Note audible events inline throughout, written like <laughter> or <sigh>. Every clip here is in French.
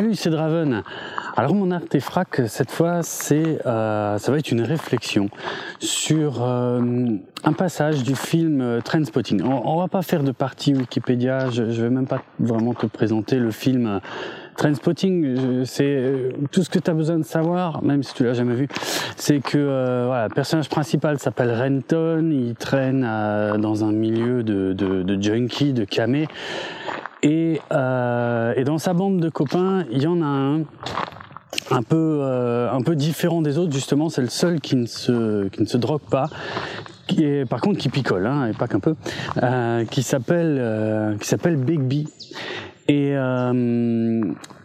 Salut, c'est Draven. Alors mon artefact cette fois, c'est euh, ça va être une réflexion sur euh, un passage du film euh, Trainspotting. On, on va pas faire de partie Wikipédia. Je, je vais même pas vraiment te présenter le film. Trainspotting, c'est tout ce que tu as besoin de savoir, même si tu l'as jamais vu, c'est que voilà, le personnage principal s'appelle Renton, il traîne dans un milieu de, de, de junkie, de camé, et, euh, et, dans sa bande de copains, il y en a un un peu euh, un peu différent des autres justement. C'est le seul qui ne se qui ne se drogue pas. Qui par contre, qui picole, hein, et pas qu'un peu, euh, qui s'appelle euh, qui s'appelle Bigby. Et euh,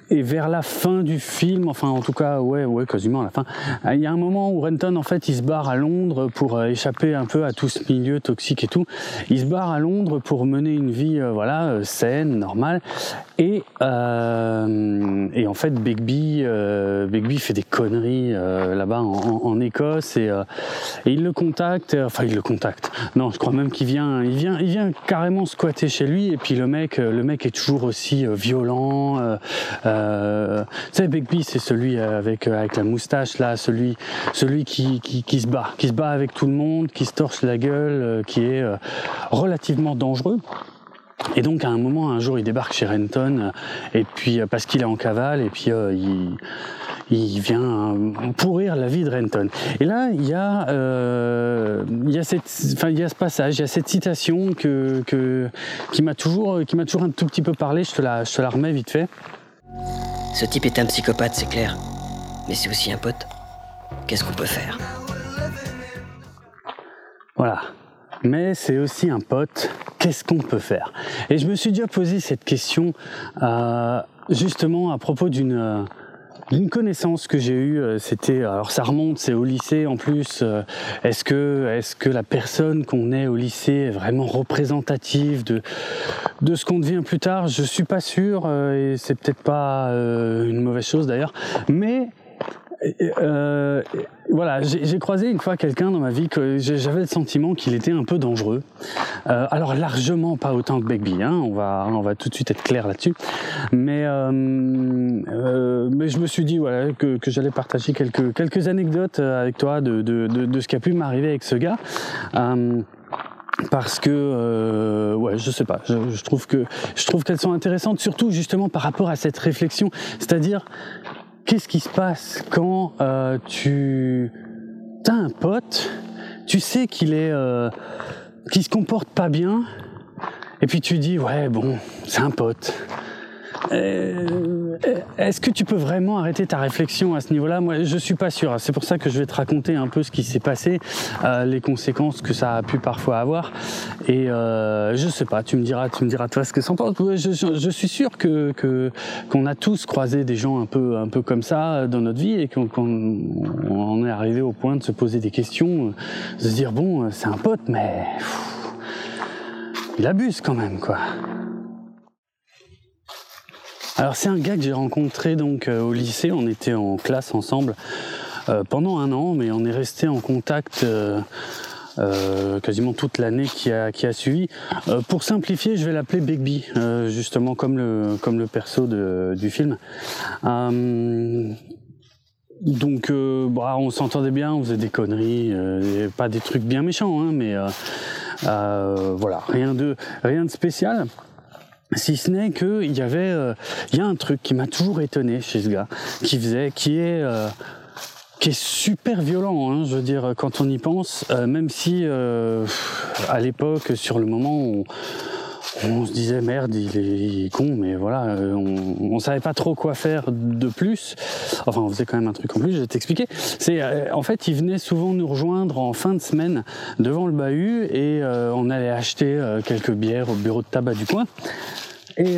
et vers la fin du film, enfin en tout cas ouais ouais quasiment à la fin, il y a un moment où Renton en fait il se barre à Londres pour euh, échapper un peu à tout ce milieu toxique et tout. Il se barre à Londres pour mener une vie euh, voilà euh, saine, normale. Et euh, et en fait Begbie euh, Begbie fait des conneries là-bas en, en, Écosse et, et il le contacte, enfin il le contacte. Non, je crois même qu'il vient il vient il vient carrément squatter chez lui et puis le mec le mec est toujours aussi violent. Euh, euh, tu sais, Begbie, c'est celui avec euh, avec la moustache là, celui celui qui, qui, se bat, qui se bat avec tout le monde, qui se torche la gueule, euh, qui est euh, relativement dangereux. Et donc à un moment, un jour, il débarque chez Renton, et puis parce qu'il est en cavale, et puis euh, il, il vient pourrir la vie de Renton. Et là, il y a, euh, il y a cette, enfin, il y a ce passage, il y a cette citation que, que qui m'a toujours, qui m'a toujours un tout petit peu parlé. Je te la, je te la remets vite fait. Ce type est un psychopathe, c'est clair. Mais c'est aussi un pote. Qu'est-ce qu'on peut faire? Voilà. Mais c'est aussi un pote. Qu'est-ce qu'on peut faire? Et je me suis déjà posé cette question euh, justement à propos d'une euh, d'une connaissance que j'ai eue, c'était alors ça remonte, c'est au lycée en plus. Est-ce que est-ce que la personne qu'on est au lycée est vraiment représentative de de ce qu'on devient plus tard? Je suis pas sûr et c'est peut-être pas une mauvaise chose d'ailleurs, mais euh, voilà, j'ai croisé une fois quelqu'un dans ma vie que j'avais le sentiment qu'il était un peu dangereux. Euh, alors largement pas autant que Begbie, hein, on va on va tout de suite être clair là-dessus. Mais euh, mais je me suis dit voilà que, j'allais partager quelques quelques anecdotes avec toi de de, de, ce qui a pu m'arriver avec ce gars. Parce que euh, ouais je sais pas je, je trouve que je trouve qu'elles sont intéressantes surtout justement par rapport à cette réflexion c'est-à-dire qu'est-ce qui se passe quand euh, tu as un pote, tu sais qu'il est, euh, qu'il se comporte pas bien, et puis tu dis ouais bon, c'est un pote. Euh, Est-ce que tu peux vraiment arrêter ta réflexion à ce niveau-là? Moi, je suis pas sûr. C'est pour ça que je vais te raconter un peu ce qui s'est passé, euh, les conséquences que ça a pu parfois avoir. Et euh, je sais pas. Tu me diras, tu me diras toi ce que ça pense. Je, suis sûr que qu'on a tous croisé des gens un peu un peu comme ça dans notre vie et qu'on qu on est arrivé au point de se poser des questions, de se dire bon, c'est un pote, mais il abuse quand même, quoi. Alors c'est un gars que j'ai rencontré donc euh, au lycée, on était en classe ensemble euh, pendant un an, mais on est resté en contact euh, quasiment toute l'année qui a, qui a suivi. pour simplifier, je vais l'appeler Bigby, justement comme le, comme le perso de, du film. donc bah, on s'entendait bien, on faisait des conneries, pas des trucs bien méchants, hein, mais voilà, rien de, rien de spécial. Si ce n'est qu'il y avait, il euh, y a un truc qui m'a toujours étonné chez ce gars, qui faisait, qui est, euh, qui est super violent. Hein, je veux dire, quand on y pense, euh, même si euh, à l'époque, sur le moment, on, on se disait merde, il est, con, mais voilà, on, on savait pas trop quoi faire de plus. Enfin, on faisait quand même un truc en plus. Je vais t'expliquer. C'est, euh, en fait, il venait souvent nous rejoindre en fin de semaine devant le bahut et euh, on allait acheter euh, quelques bières au bureau de tabac du coin. Et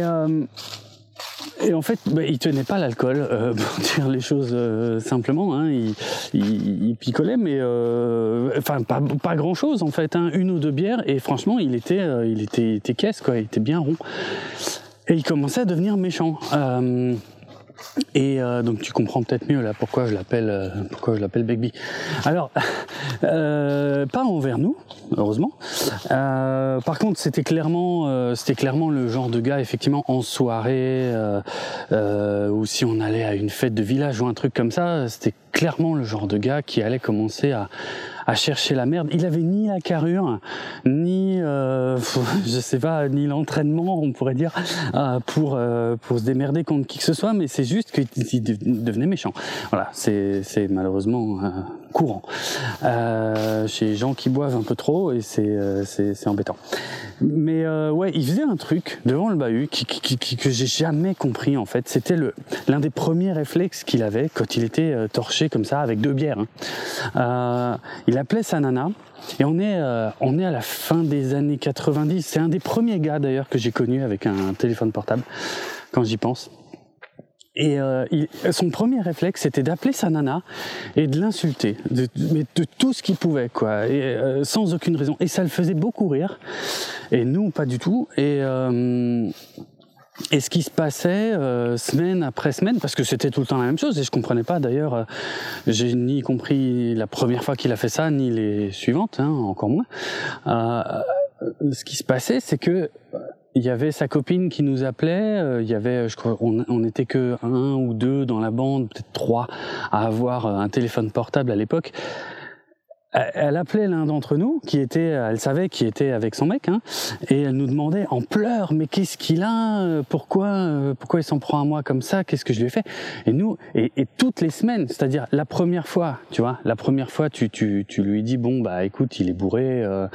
et en fait, bah, il tenait pas l'alcool, euh, <laughs> pour dire les choses euh, simplement. Hein. Il, il, il, picolait, mais euh, enfin pas, pas grand chose en fait. Hein. Une ou deux bières, et franchement, il était, euh, il était, était caisse quoi. Il était bien rond. Et il commençait à devenir méchant. Euh, et euh, donc tu comprends peut-être mieux là pourquoi je l'appelle pourquoi je l'appelle Begbie. Alors <laughs> pas envers nous, heureusement. Euh, par contre, c'était clairement, euh, c'était clairement le genre de gars, effectivement, en soirée, euh, ou si on allait à une fête de village ou un truc comme ça, c'était clairement le genre de gars qui allait commencer à, à chercher la merde. Il avait ni la carrure, ni, euh, <laughs> je sais pas, ni l'entraînement, on pourrait dire, euh, pour euh, pour se démerder contre qui que ce soit. Mais c'est juste qu'il devenait méchant. Voilà, c'est c'est malheureusement euh, courant euh, chez gens qui boivent un peu trop et c'est c'est c'est embêtant. Mais ouais, il faisait un truc devant le bahut qui, qui, qui que j'ai jamais compris en fait. C'était le l'un des premiers réflexes qu'il avait quand il était torché comme ça avec deux bières. Hein. il il appelait sa nana. Et on est, euh, on est à la fin des années 90. C'est un des premiers gars d'ailleurs que j'ai connu avec un téléphone portable, quand j'y pense. Et euh, son premier réflexe, c'était d'appeler sa nana et de l'insulter, de, mais de tout ce qu'il pouvait, quoi, et, euh, sans aucune raison. Et ça le faisait beaucoup rire. Et nous, pas du tout. Et et ce qui se passait euh, semaine après semaine, parce que c'était tout le temps la même chose, et je comprenais pas d'ailleurs, euh, j'ai ni compris la première fois qu'il a fait ça, ni les suivantes, hein, encore moins. Euh, ce qui se passait, c'est que il y avait sa copine qui nous appelait. il y avait, je crois, on, on était que un ou deux dans la bande, peut-être trois, à avoir un téléphone portable à l'époque elle appelait l'un d'entre nous, qui était, elle savait qui était avec son mec, hein, et elle nous demandait en pleurs, mais qu'est-ce qu'il a Pourquoi, euh, pourquoi il s'en prend à moi comme ça Qu'est-ce que je lui ai fait? Et nous, et, toutes les semaines, c'est-à-dire la première fois, tu vois, la première fois, tu, tu, tu lui dis bon bah écoute, il est bourré, euh,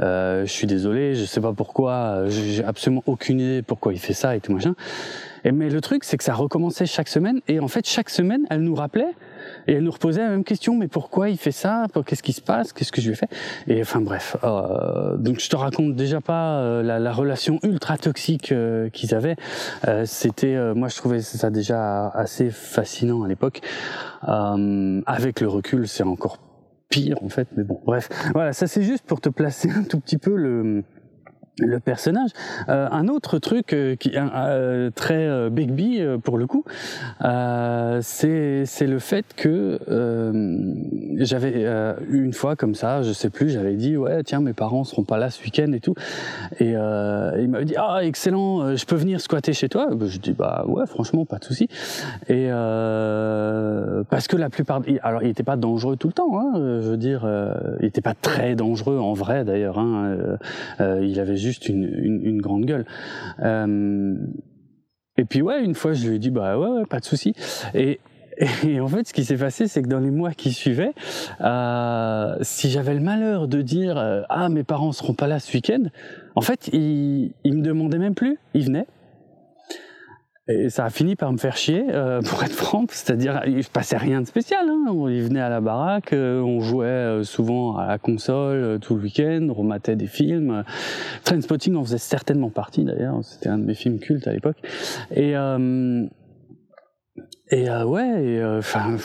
euh, je suis désolé, je sais pas pourquoi, j'ai absolument aucune idée pourquoi il fait ça et tout machin. Mais le truc, c'est que ça recommençait chaque semaine, et en fait chaque semaine, elle nous rappelait et elle nous reposait la même question, mais pourquoi il fait ça? Qu'est-ce qui se passe? Qu'est-ce que je lui ai fait Et enfin bref, euh, donc je te raconte déjà pas euh, la, la, relation ultra toxique euh, qu'ils avaient. C'était, moi je trouvais ça déjà assez fascinant à l'époque. avec le recul, c'est encore pire en fait, mais bon, bref. Voilà, ça c'est juste pour te placer <laughs> un tout petit peu le le personnage. Euh, un autre truc euh, qui euh, très euh, Bigby pour le coup, c'est c'est le fait que j'avais une fois comme ça, je sais plus, j'avais dit ouais tiens mes parents seront pas là ce week-end et tout, et il m'avait dit ah excellent, je peux venir squatter chez toi. Je dis bah ouais franchement pas de souci. Et parce que la plupart, alors il était pas dangereux tout le temps, hein, je veux dire, il était pas très dangereux en vrai d'ailleurs. Hein, il avait juste juste une, une, grande gueule. Euh, et puis ouais, une fois, je lui ai dit bah ouais, pas de souci. Et, et en fait, ce qui s'est passé, c'est que dans les mois qui suivaient, euh, si j'avais le malheur de dire euh, ah mes parents seront pas là ce week-end, en fait, ils, ils me demandaient même plus, ils venaient. Et ça a fini par me faire chier, euh, <laughs> pour être franc, c'est-à-dire il se passait rien de spécial. Hein. Il venait à la baraque, euh, on jouait euh, souvent à la console tout le week-end, on rematait des films. Trainspotting en faisait certainement partie d'ailleurs, c'était un de mes films cultes à l'époque. Et et euh, ouais, enfin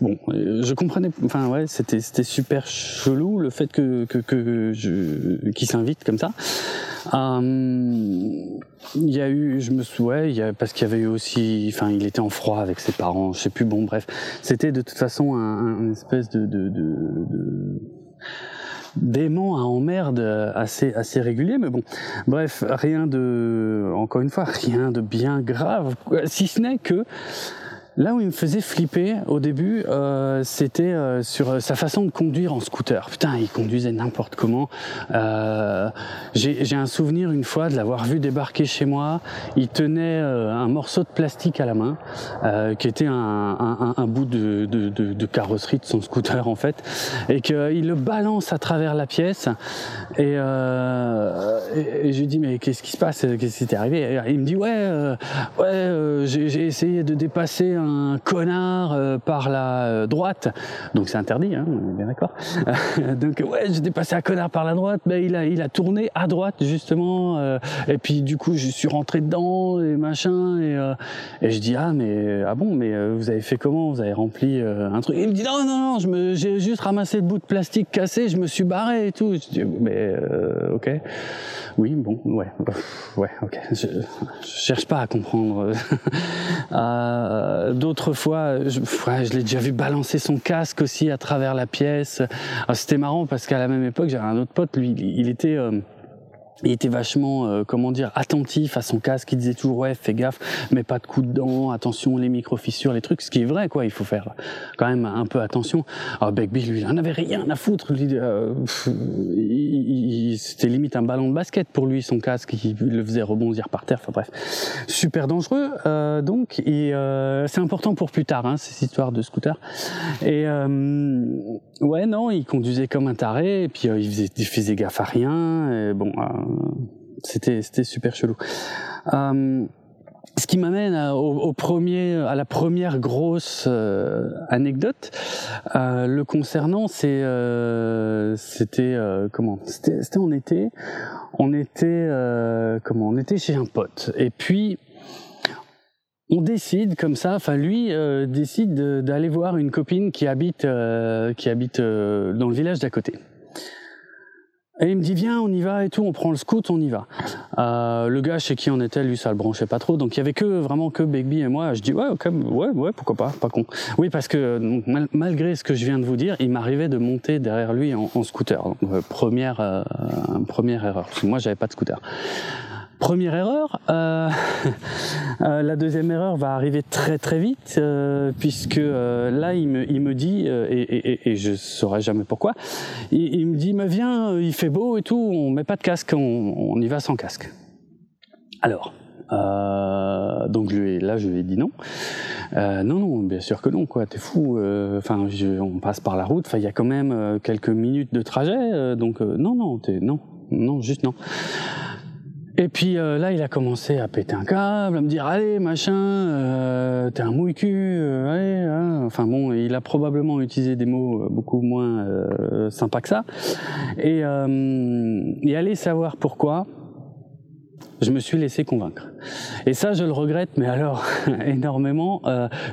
bon, je comprenais, enfin ouais, c'était c'était super chelou le fait que que, que je qui s'invite comme ça. Il y a eu, je me souviens, parce qu'il y avait eu aussi, enfin, il était en froid avec ses parents, je sais plus, bon, bref, c'était de toute façon un, un espèce de, de, de, de d'aimant à emmerde assez assez régulier mais bon bref rien de encore une fois rien de bien grave si ce n'est que Là où il me faisait flipper au début, euh, c'était euh, sur euh, sa façon de conduire en scooter. Putain, il conduisait n'importe comment. J'ai un souvenir une fois de l'avoir vu débarquer chez moi. Il tenait un morceau de plastique à la main, qui était un, bout de, carrosserie de son scooter en fait, et qu'il le balance à travers la pièce. Et, je lui dis mais qu'est-ce qui se passe? Qu'est-ce qui t'est arrivé? Et Il me dit ouais, ouais, j'ai essayé de dépasser un connard euh, par la euh, droite. Donc c'est interdit, hein, on est bien d'accord. <laughs> donc ouais, j'ai dépassé un connard par la droite, mais il a, il a tourné à droite justement. Euh, et puis du coup, je suis rentré dedans et machin. Et, je dis ah mais ah bon, mais vous avez fait comment? Vous avez rempli un truc Il me dit non non non, je me, j'ai juste ramassé le bout de plastique cassé, je me suis barré et tout. Je dis mais ok, oui bon ouais ouais ok. Je cherche pas à comprendre. <laughs> d'autres fois, je, l'ai déjà vu balancer son casque aussi à travers la pièce. Ah, c'était marrant parce qu'à la même époque, j'avais un autre pote, lui, il était il était vachement, euh, comment dire, attentif à son casque. Il disait toujours ouais, fais gaffe, mais pas de coups dedans, attention les micro-fissures, les trucs. Ce qui est vrai, quoi. Il faut faire quand même un peu attention. Alors Begbie, lui, il en avait rien à foutre. Euh, c'était limite un ballon de basket pour lui, son casque. Il le faisait rebondir par terre. Enfin bref, super dangereux. Euh, donc, et c'est important pour plus tard, hein, ces histoires de scooter. Et ouais, non, il conduisait comme un taré. Et puis il faisait, il faisait gaffe à rien. Bon c'était c'était super chelou. Euh, ce qui m'amène au, premier, à la première grosse euh, anecdote euh, le concernant, c'était comment? C'était en été. On était comment? On était chez un pote. Et puis on décide comme ça, enfin lui décide d'aller voir une copine qui habite qui habite dans le village d'à côté. Et il me dit viens, on y va et tout, on prend le scout, on y va. Euh, le gars chez qui on était, lui, ça le branchait pas trop, donc il y avait que vraiment que Begbie et moi. Je dis ouais, ok, ouais, ouais, pourquoi pas, pas con. Oui, parce que malgré ce que je viens de vous dire, il m'arrivait de monter derrière lui en, scooter. Euh, première, euh, première erreur, parce que moi j'avais pas de scooter. Première erreur. Euh, <laughs> euh, la deuxième erreur va arriver très très vite euh, puisque là il me, il me dit et, et, et, je saurais jamais pourquoi. Il, me dit mais viens, il fait beau et tout, on met pas de casque, on, on y va sans casque. Alors. donc je là je lui ai dit non. non non bien sûr que non quoi t'es fou. Enfin on passe par la route. Enfin il y a quand même quelques minutes de trajet donc non non t'es non non juste non. Et puis euh, là, il a commencé à péter un câble, à me dire allez machin, euh, t'es un mouille cul, euh, allez. Hein. Enfin bon, il a probablement utilisé des mots euh, beaucoup moins sympas que ça. Et, et allez savoir pourquoi. Je me suis laissé convaincre. Et ça, je le regrette, mais alors <laughs> énormément.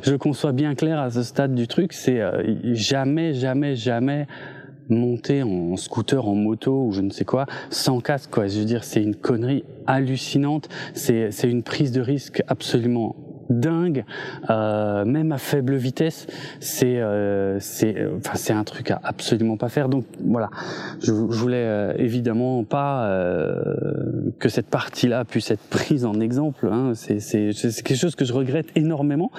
je conçois bien clair à ce stade du truc, c'est jamais, jamais, jamais monter en scooter, en moto ou je ne sais quoi, sans casque, quoi. Je veux dire, c'est une connerie hallucinante. C'est, c'est une prise de risque absolument dingue, euh, même à faible vitesse, c'est euh, c'est enfin c'est un truc à absolument pas faire. Donc voilà, je, je voulais euh, évidemment pas euh, que cette partie-là puisse être prise en exemple. Hein. C'est c'est quelque chose que je regrette énormément.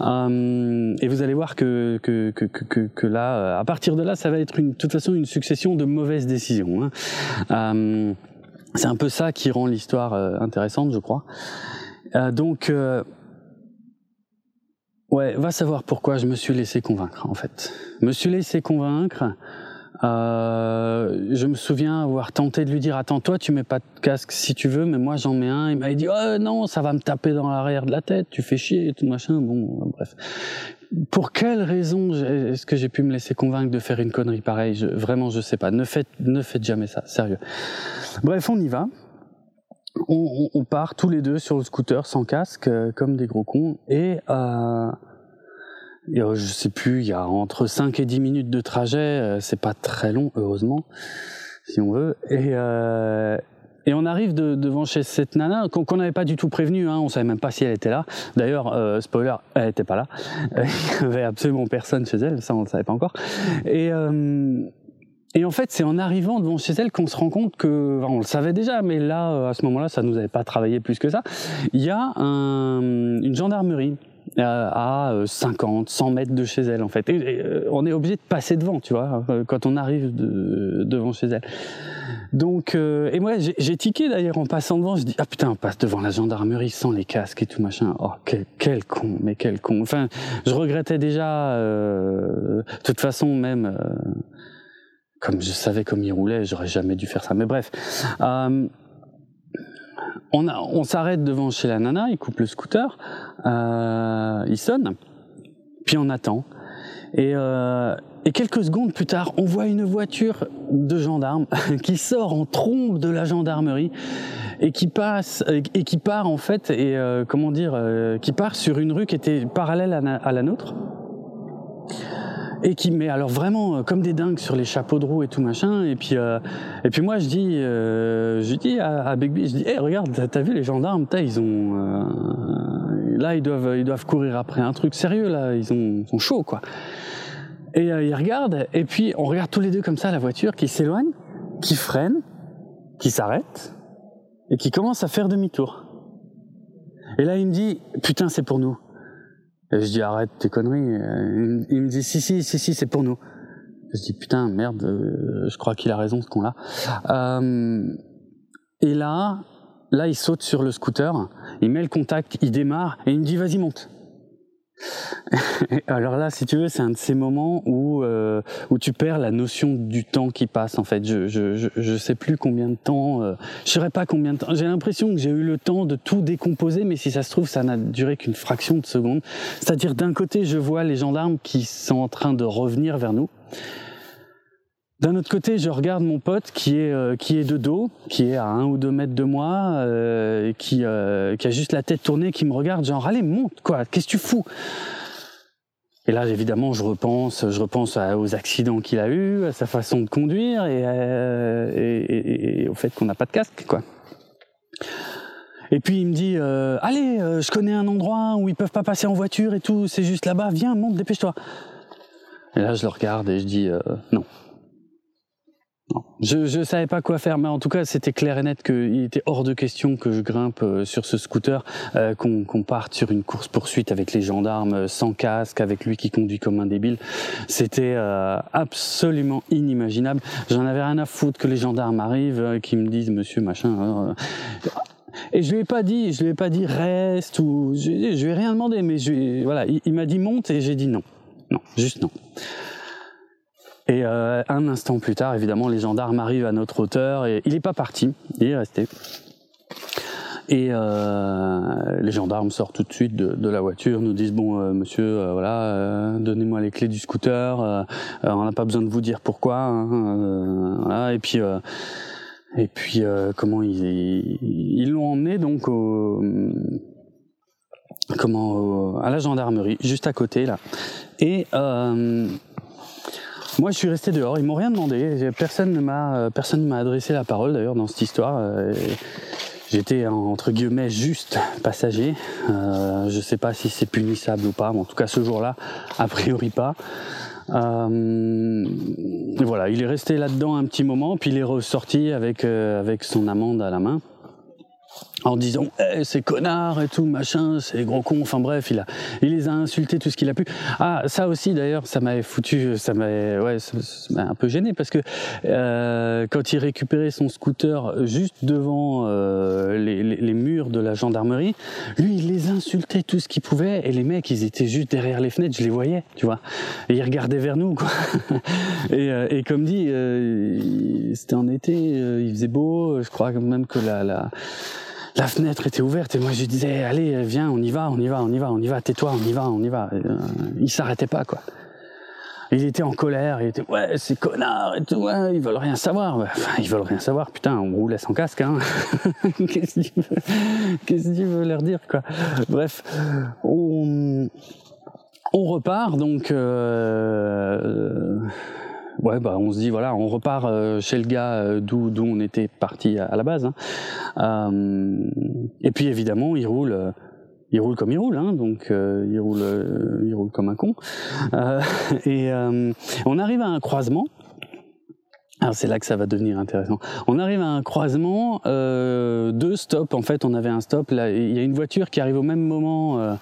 Euh, et vous allez voir que que, que que que là, à partir de là, ça va être une de toute façon une succession de mauvaises décisions. Hein. C'est un peu ça qui rend l'histoire intéressante, je crois. donc Ouais, va savoir pourquoi je me suis laissé convaincre en fait. Me suis laissé convaincre. Euh, je me souviens avoir tenté de lui dire attends toi tu mets pas de casque si tu veux mais moi j'en mets un. Il m'avait dit oh non ça va me taper dans l'arrière de la tête, tu fais chier et tout machin. Bon euh, bref. Pour quelle raison est-ce que j'ai pu me laisser convaincre de faire une connerie pareille? Vraiment je sais pas. Ne faites ne faites jamais ça, sérieux. Bref on y va. On, on, part tous les deux sur le scooter sans casque, euh, comme des gros cons, et euh, je sais plus, il y a entre 5 et 10 minutes de trajet, euh, c'est pas très long, heureusement, si on veut, et, euh, et on arrive de, devant chez cette nana qu'on n'avait pas du tout prévenu, hein, on savait même pas si elle était là. D'ailleurs, euh, spoiler, elle était pas là. <laughs> Il y avait absolument personne chez elle, ça on le savait pas encore. Et euh, et en fait, c'est en arrivant devant chez elle qu'on se rend compte que, on le savait déjà, mais là, à ce moment-là, ça nous avait pas travaillé plus que ça. Il y a un, une gendarmerie euh, à 50, 100 mètres de chez elle, en fait. Et, euh, on est obligé de passer devant, tu vois, euh, quand on arrive de, devant chez elle. Donc, et moi, j'ai tiqué d'ailleurs en passant devant. Je dis ah putain, on passe devant la gendarmerie sans les casques et tout machin. Oh quel con, mais quel con. Enfin, je regrettais déjà. De toute façon, même comme je savais comme il roulait, j'aurais jamais dû faire ça. Mais bref, euh, on, s'arrête devant chez la nana, il coupe le scooter, euh, il sonne, puis on attend. Et, euh, et quelques secondes plus tard, on voit une voiture de gendarme <laughs> qui sort en trombe de la gendarmerie et qui part en fait et comment dire, qui part sur une rue qui était parallèle à la nôtre et qui met alors vraiment euh, comme des dingues sur les chapeaux de roue et tout machin et puis euh, et puis moi je dis euh, je dis à, à Begbie je dis hey, regarde t'as vu les gendarmes ils ont euh, là, ils doivent, ils doivent courir après un truc sérieux, là, ils ont, sont chauds, quoi. Et euh, ils regardent, et puis on regarde tous les deux comme ça la voiture qui s'éloigne, qui freine, qui s'arrête, et qui commence à faire demi-tour. Et là, il me dit, putain, c'est pour nous. Je dis, arrête tes conneries. Il me dit, si, si, si, si, c'est pour nous. Je dis, putain, merde, euh, je crois qu'il a raison, ce con-là. Euh, et là, là, il saute sur le scooter, il met le contact, il démarre, et il me dit, vas-y, monte. <laughs> Alors là, si tu veux, c'est un de ces moments où euh, où tu perds la notion du temps qui passe. En fait, je je je, sais plus combien de temps. Euh, je saurais pas combien de temps. J'ai l'impression que j'ai eu le temps de tout décomposer, mais si ça se trouve, ça n'a duré qu'une fraction de seconde. C'est-à-dire, d'un côté, je vois les gendarmes qui sont en train de revenir vers nous. D'un autre côté, je regarde mon pote qui est euh, qui est de dos, qui est à un ou deux mètres de moi, euh, qui euh, qui a juste la tête tournée, qui me regarde genre allez monte quoi, qu'est-ce que tu fous? Et là évidemment je repense, je repense aux accidents qu'il a eu, à sa façon de conduire et, au fait qu'on n'a pas de casque quoi. Et puis il me dit allez, je connais un endroit où ils peuvent pas passer en voiture et tout, c'est juste là-bas, viens monte, dépêche-toi. Et là je le regarde et je dis non. Je ne savais pas quoi faire, mais en tout cas, c'était clair et net qu'il était hors de question que je grimpe euh, sur ce scooter, euh, qu'on parte sur une course poursuite avec les gendarmes euh, sans casque, avec lui qui conduit comme un débile. C'était absolument inimaginable. J'en avais rien à foutre que les gendarmes arrivent, qui me disent Monsieur machin. Et je lui ai pas dit, je lui ai pas dit reste ou je, je lui ai rien demandé, mais je, voilà, il m'a dit monte et j'ai dit non, non, juste non. Et euh, un instant plus tard, évidemment, les gendarmes arrivent à notre hauteur et il n'est pas parti, il est resté. Et euh, les gendarmes sortent tout de suite de, la voiture, nous disent bon euh, monsieur, euh, voilà, euh, donnez-moi les clés du scooter. on n'a pas besoin de vous dire pourquoi. Hein, voilà. Et puis et puis comment ils ils l'ont emmené donc au comment à la gendarmerie juste à côté là. Et moi, je suis resté dehors. Ils m'ont rien demandé. Personne ne m'a, euh, personne ne m'a adressé la parole d'ailleurs dans cette histoire. Euh, j'étais entre guillemets juste passager. Euh, je sais pas si c'est punissable ou pas, mais en tout cas ce jour-là, a priori pas. Euh, voilà, il est resté là-dedans un petit moment, puis il est ressorti avec avec son amende à la main en disant eh, c'est connard et tout machin c'est gros con enfin bref il a il les a insultés tout ce qu'il a pu. Ah ça aussi d'ailleurs ça m'avait foutu ça m'avait ouais ça, m'a un peu gêné parce que euh, quand il récupérait son scooter juste devant euh, les, les, les, murs de la gendarmerie lui il les insultait tout ce qu'il pouvait et les mecs ils étaient juste derrière les fenêtres je les voyais tu vois. Et ils regardaient vers nous quoi. <laughs> Et, euh, et comme dit euh, c'était en été il faisait beau je crois même que la, la la fenêtre était ouverte et moi je disais allez viens on y va on y va on y va on y va tais-toi on y va on y va. Euh, il s'arrêtait pas quoi. Il était en colère il était ouais c'est connard et tout ouais, ils veulent rien savoir. Enfin ils veulent rien savoir putain on roulait sans casque hein. <laughs> Qu'est-ce qu'il veut qu'est-ce leur dire quoi. Bref on on repart donc euh, ouais, bah, on se dit voilà, on repart euh, chez le gars euh, d'où d'où on était parti à, la base. Hein. Euh, et puis évidemment, il roule. il roule comme il roule, hein, donc il roule, il roule comme un con. <laughs> et on arrive à un croisement. Alors c'est là que ça va devenir intéressant. On arrive à un croisement, euh, deux stops. En fait, on avait un stop. Là, il y a une voiture qui arrive au même moment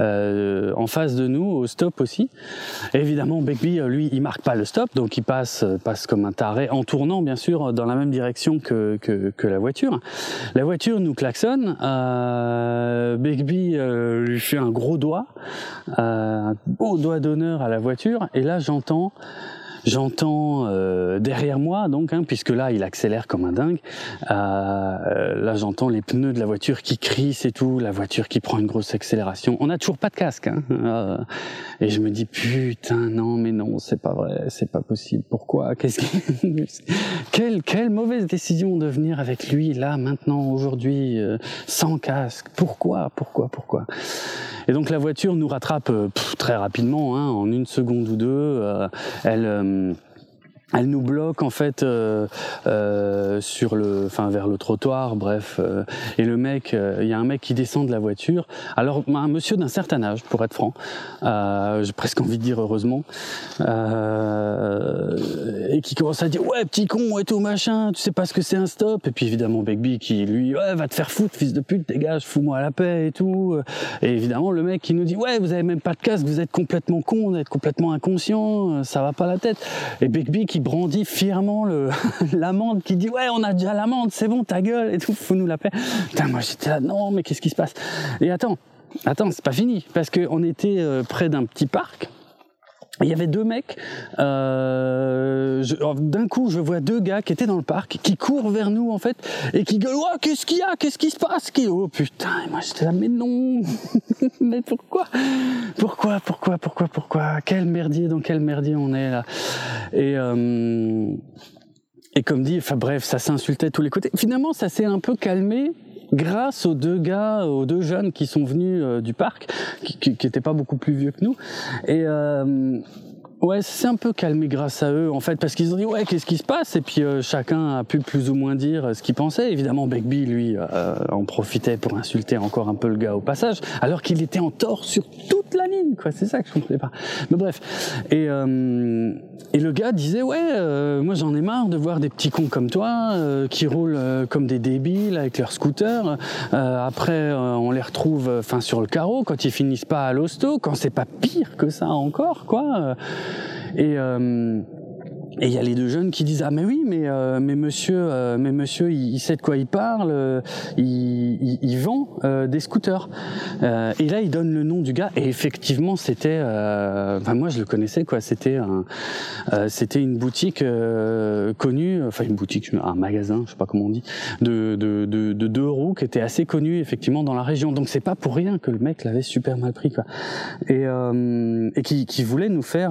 euh, en face de nous au stop aussi. évidemment, Begbie, euh, lui, il marque pas le stop, donc il passe, euh, passe comme un taré en tournant, bien sûr, dans la même direction que, que, que la voiture. La voiture nous klaxonne. Euh, Begbie euh, lui fait un gros doigt, un beau doigt d'honneur à la voiture, et là j'entends J'entends euh, derrière moi, donc, hein, puisque là, il accélère comme un dingue. Euh, là, j'entends les pneus de la voiture qui crient, c'est tout. La voiture qui prend une grosse accélération. On n'a toujours pas de casque. Hein, euh, et je me dis putain, non, mais non, c'est pas vrai, c'est pas possible. Pourquoi Qu'est-ce <laughs> quelle quelle mauvaise décision de venir avec lui là, maintenant, aujourd'hui, euh, sans casque. Pourquoi Pourquoi Pourquoi? Et donc la voiture nous rattrape euh, très rapidement, hein, en une seconde ou deux. elle um, elle nous bloque en fait euh, euh, sur le, enfin vers le trottoir, bref. Euh, et le mec, il y a un mec qui descend de la voiture. Alors un monsieur d'un certain âge, pour être franc, j'ai presque envie de dire heureusement, et qui commence à dire ouais petit con et tout machin, tu sais pas ce que c'est un stop. Et puis évidemment Begbie qui lui ouais va te faire foutre fils de pute, dégage, fous-moi la paix et tout. Et évidemment le mec qui nous dit ouais vous avez même pas de casque, vous êtes complètement con, vous êtes complètement inconscient, ça va pas la tête. Et Begbie qui brandit fièrement <laughs> l'amende, qui dit ouais on a déjà l'amende, c'est bon ta gueule et tout, faut nous la paix. Putain moi j'étais là non mais qu'est-ce qui se passe? Et attends, attends c'est pas fini parce qu'on était euh, près d'un petit parc il y avait deux mecs. Euh, D'un coup, je vois deux gars qui étaient dans le parc, qui courent vers nous en fait, et qui gueulent oh, qu'est-ce qu'il y a? Qu'est-ce qui se passe? Oh putain Et moi j'étais là, mais non! <laughs> Mais pourquoi? Pourquoi Pourquoi Pourquoi Pourquoi? Quel merdier Dans quel merdier on est là? Et euh, et comme dit, enfin bref, ça s'insultait tous les côtés. Finalement, ça s'est un peu calmé grâce aux deux gars, aux deux jeunes qui sont venus euh, du parc, qui n'étaient pas beaucoup plus vieux que nous. Et euh, Ouais, c'est un peu calmé grâce à eux, en fait, parce qu'ils ont dit ouais, qu'est-ce qui se passe? Et puis euh, chacun a pu plus ou moins dire ce qu'il pensait. Évidemment, Begbie, lui, euh, en profitait pour insulter encore un peu le gars au passage, alors qu'il était en tort sur toute la ligne, quoi. C'est ça que je comprenais pas. Mais bref. Et euh, et le gars disait ouais, moi j'en ai marre de voir des petits cons comme toi qui roulent comme des débiles avec leur scooter. après, on les retrouve, enfin, sur le carreau quand ils finissent pas à l'hosto, quand c'est pas pire que ça encore, quoi. Et euh, et il y a les deux jeunes qui disent ah mais oui mais euh, mais monsieur euh, mais monsieur il, sait de quoi il parle euh, il, il, vend des scooters. Et là il donne le nom du gars. Et effectivement c'était enfin moi je le connaissais quoi. C'était un c'était une boutique connue enfin une boutique un magasin je sais pas comment on dit de de, de, de deux roues qui était assez connu effectivement dans la région. Donc c'est pas pour rien que le mec l'avait super mal pris quoi. Et et qui, qui voulait nous faire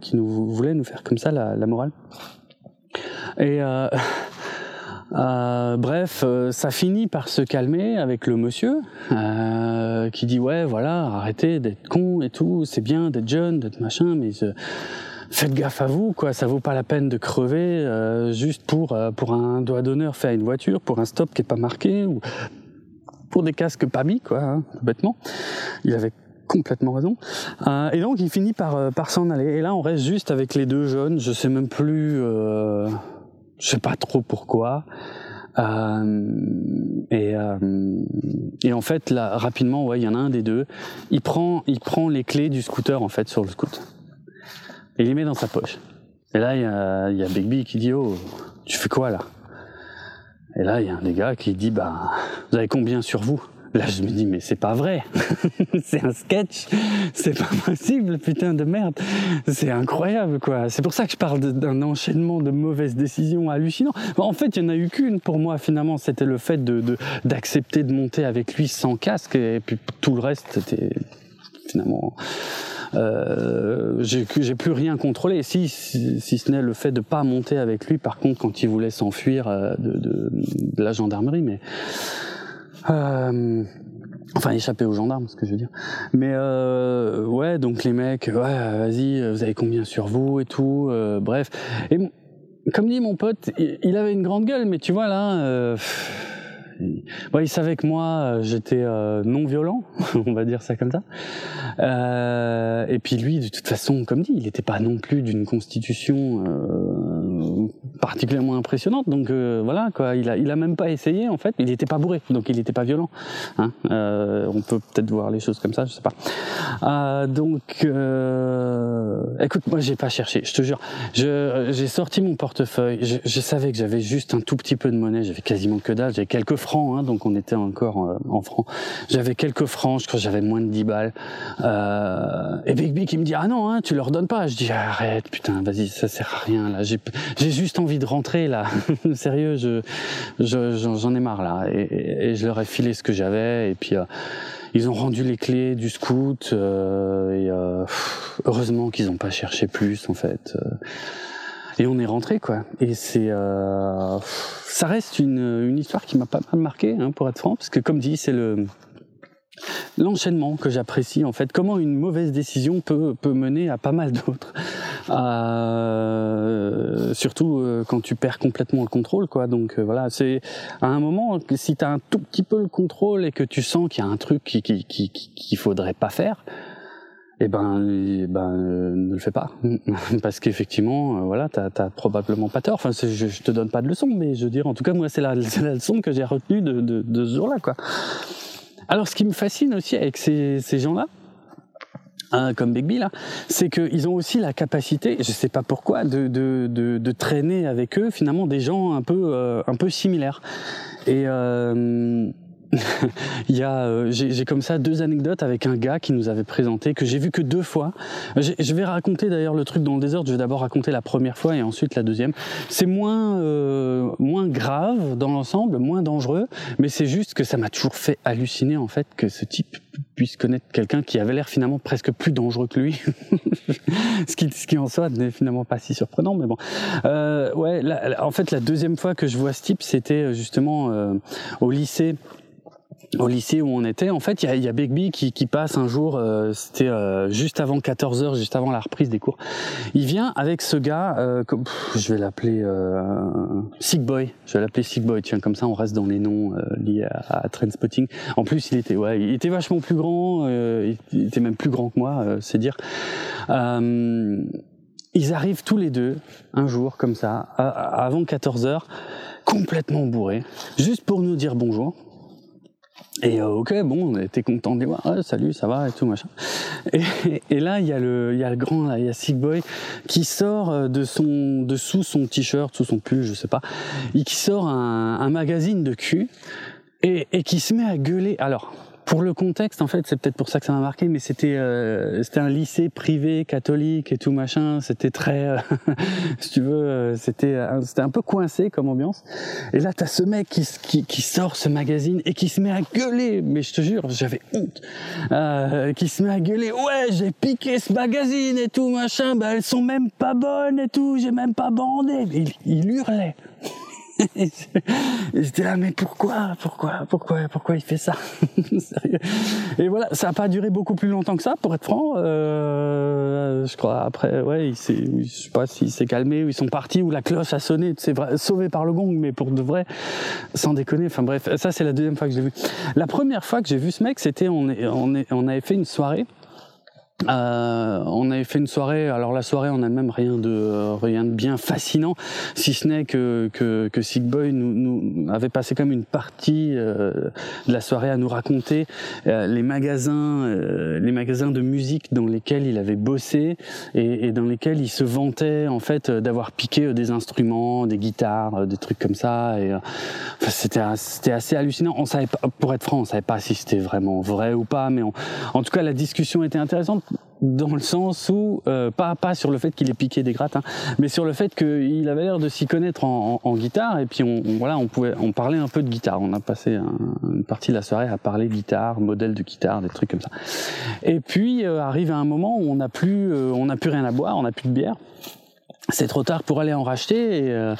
qui nous voulait nous faire comme ça la, la et euh, euh, bref, euh, ça finit par se calmer avec le monsieur qui dit ouais voilà arrêtez d'être con et tout, c'est bien d'être jeune, d'être machin, mais faites gaffe à vous quoi, ça vaut pas la peine de crever juste pour pour un doigt d'honneur fait à une voiture, pour un stop qui est pas marqué ou pour des casques pas mis quoi, hein, bêtement. Il avait complètement raison. Euh, et donc il finit par, euh, par s'en aller. Et là on reste juste avec les deux jeunes. Je sais même plus, euh, je sais pas trop pourquoi. Et, en fait là rapidement il y en a un des deux. Il prend les clés du scooter en fait sur le scoot. Et il les met dans sa poche. Et là il y a, y a Bigby qui dit oh tu fais quoi là? Et là il y a un des gars qui dit bah vous avez combien sur vous? Là, je me dis, mais c'est pas vrai. <laughs> c'est un sketch. C'est pas possible, putain de merde. C'est incroyable, quoi. C'est pour ça que je parle d'un enchaînement de mauvaises décisions hallucinants. En fait, il y en a eu qu'une pour moi, finalement. C'était le fait de, d'accepter de, monter avec lui sans casque. Et puis tout le reste, c'était finalement. Euh, j'ai plus rien contrôlé, si, si, ce n'est le fait de pas monter avec lui. Par contre, quand il voulait s'enfuir euh, de, de, de, la gendarmerie, mais euh, enfin échapper aux gendarmes, ce que je veux dire. Mais euh, ouais, donc les mecs, ouais, vas-y, vous avez combien sur vous et tout, euh, bref. Et comme dit mon pote, il, avait une grande gueule, mais tu vois là. Il savait que moi, j'étais non violent, <laughs> on va dire ça comme ça. Et puis lui, de toute façon, comme dit, il n'était pas non plus d'une constitution particulièrement impressionnante. Donc euh, voilà, quoi. Il a, il a même pas essayé en fait. Il n'était pas bourré, donc il n'était pas violent. Hein. on peut peut-être voir les choses comme ça, je sais pas. donc, écoute, moi j'ai pas cherché, je te jure. J'ai sorti mon portefeuille. Je, savais que j'avais juste un tout petit peu de monnaie. J'avais quasiment que dalle. J'avais quelques francs Hein, donc on était encore euh, en francs. J'avais quelques francs, je crois que j'avais moins de 10 balles. Euh, et Big qui me dit ah non, hein, tu leur donnes pas. Je dis arrête, putain, vas-y, ça sert à rien là. J'ai juste envie de rentrer là. <laughs> Sérieux, je j'en ai marre là. Et, je leur ai filé ce que j'avais et puis. Euh, ils ont rendu les clés du scout euh, et heureusement qu'ils n'ont pas cherché plus en fait et on est rentré quoi. Et c'est, euh, ça reste une, une histoire qui m'a pas mal marqué, hein, pour être franc, parce que comme dit, c'est le l'enchaînement que j'apprécie en fait. Comment une mauvaise décision peut peut mener à pas mal d'autres. Euh, surtout euh, quand tu perds complètement le contrôle, quoi. Donc euh, voilà, c'est à un moment si tu as un tout petit peu le contrôle et que tu sens qu'il y a un truc qui qu'il qui, qui, faudrait pas faire, eh ben, eh ben ne le fais pas <laughs> parce qu'effectivement voilà t'as as probablement pas tort enfin je, te donne pas de leçon mais je veux dire en tout cas moi c'est la, la, leçon que j'ai retenue de, de, de ce jour-là quoi alors ce qui me fascine aussi avec ces, ces gens-là Hein, comme Big là, c'est qu'ils ont aussi la capacité, je sais pas pourquoi, de, de, de, de, traîner avec eux finalement des gens un peu euh, un peu similaires. Et euh, <laughs> il y a, euh, j'ai comme ça deux anecdotes avec un gars qui nous avait présenté que j'ai vu que deux fois. Je vais raconter d'ailleurs le truc dans le désordre. Je vais d'abord raconter la première fois et ensuite la deuxième. C'est moins euh, moins grave dans l'ensemble, moins dangereux, mais c'est juste que ça m'a toujours fait halluciner en fait que ce type puisse connaître quelqu'un qui avait l'air finalement presque plus dangereux que lui. <laughs> ce, qui, ce qui en soi n'est finalement pas si surprenant, mais bon. Euh, ouais, en fait, la deuxième fois que je vois ce type, c'était justement euh, au lycée au lycée où on était, en fait, il y a, y a Bigby qui, qui, passe un jour, euh, c'était euh, juste avant 14h, juste avant la reprise des cours. Il vient avec ce gars, euh, je vais l'appeler Sick Boy, je vais l'appeler Sick Boy, tiens, comme ça on reste dans les noms liés à, à Trendspotting. En plus, il était, ouais, il était vachement plus grand, il était même plus grand que moi, c'est dire. ils arrivent tous les deux, un jour, comme ça, avant 14h, complètement bourrés, juste pour nous dire bonjour. Et euh, ok, bon, on était content de les voir. salut, ça va et tout machin. Et, et, là, il y a le, il y a le grand, il y a Sick Boy qui sort euh, de son, dessous son t-shirt, sous son pull, je sais pas, et qui sort un, un magazine de cul et, et qui se met à gueuler. Alors, pour le contexte, en fait, c'est peut-être pour ça que ça m'a marqué, mais c'était euh, c'était un lycée privé catholique et tout machin. C'était très, euh, <laughs> si tu veux, euh, c'était c'était un peu coincé comme ambiance. Et là, t'as ce mec qui, qui, qui sort ce magazine et qui se met à gueuler. Mais je te jure, j'avais honte. qui se met à gueuler. Ouais, j'ai piqué ce magazine et tout machin. Bah, elles sont même pas bonnes et tout. J'ai même pas bandé. Il, il hurlait. Et j'étais là, mais pourquoi, pourquoi, pourquoi, pourquoi il fait ça? <laughs> Et voilà, ça n'a pas duré beaucoup plus longtemps que ça, pour être franc. Euh, je crois après, ouais, il je sais pas s'il s'est calmé ou ils sont partis ou la cloche a sonné. C'est vrai, sauvé par le gong, mais pour de vrai, sans déconner. Enfin bref, ça c'est la deuxième fois que j'ai vu. La première fois que j'ai vu ce mec, c'était on, on, on avait fait une soirée euh, on avait fait une soirée. Alors la soirée, on a même rien de rien de bien fascinant, si ce n'est que que, que Sick Boy nous, nous avait passé comme une partie euh, de la soirée à nous raconter euh, les magasins, euh, les magasins de musique dans lesquels il avait bossé et, et dans lesquels il se vantait en fait d'avoir piqué des instruments, des guitares, des trucs comme ça. Et enfin, c'était c'était assez hallucinant. On savait pas, pour être franc, on savait pas si c'était vraiment vrai ou pas, mais en tout cas la discussion était intéressante dans le sens où euh, pas pas sur le fait qu'il ait piqué des grattes, hein, mais sur le fait qu'il avait l'air de s'y connaître en, en, guitare et puis on, voilà on pouvait on parlait un peu de guitare. On a passé une partie de la soirée à parler guitare, modèle de guitare, des trucs comme ça. Et puis euh, arrive un moment où on n'a plus euh, on n'a plus rien à boire, on n'a plus de bière c'est trop tard pour aller en racheter et, euh,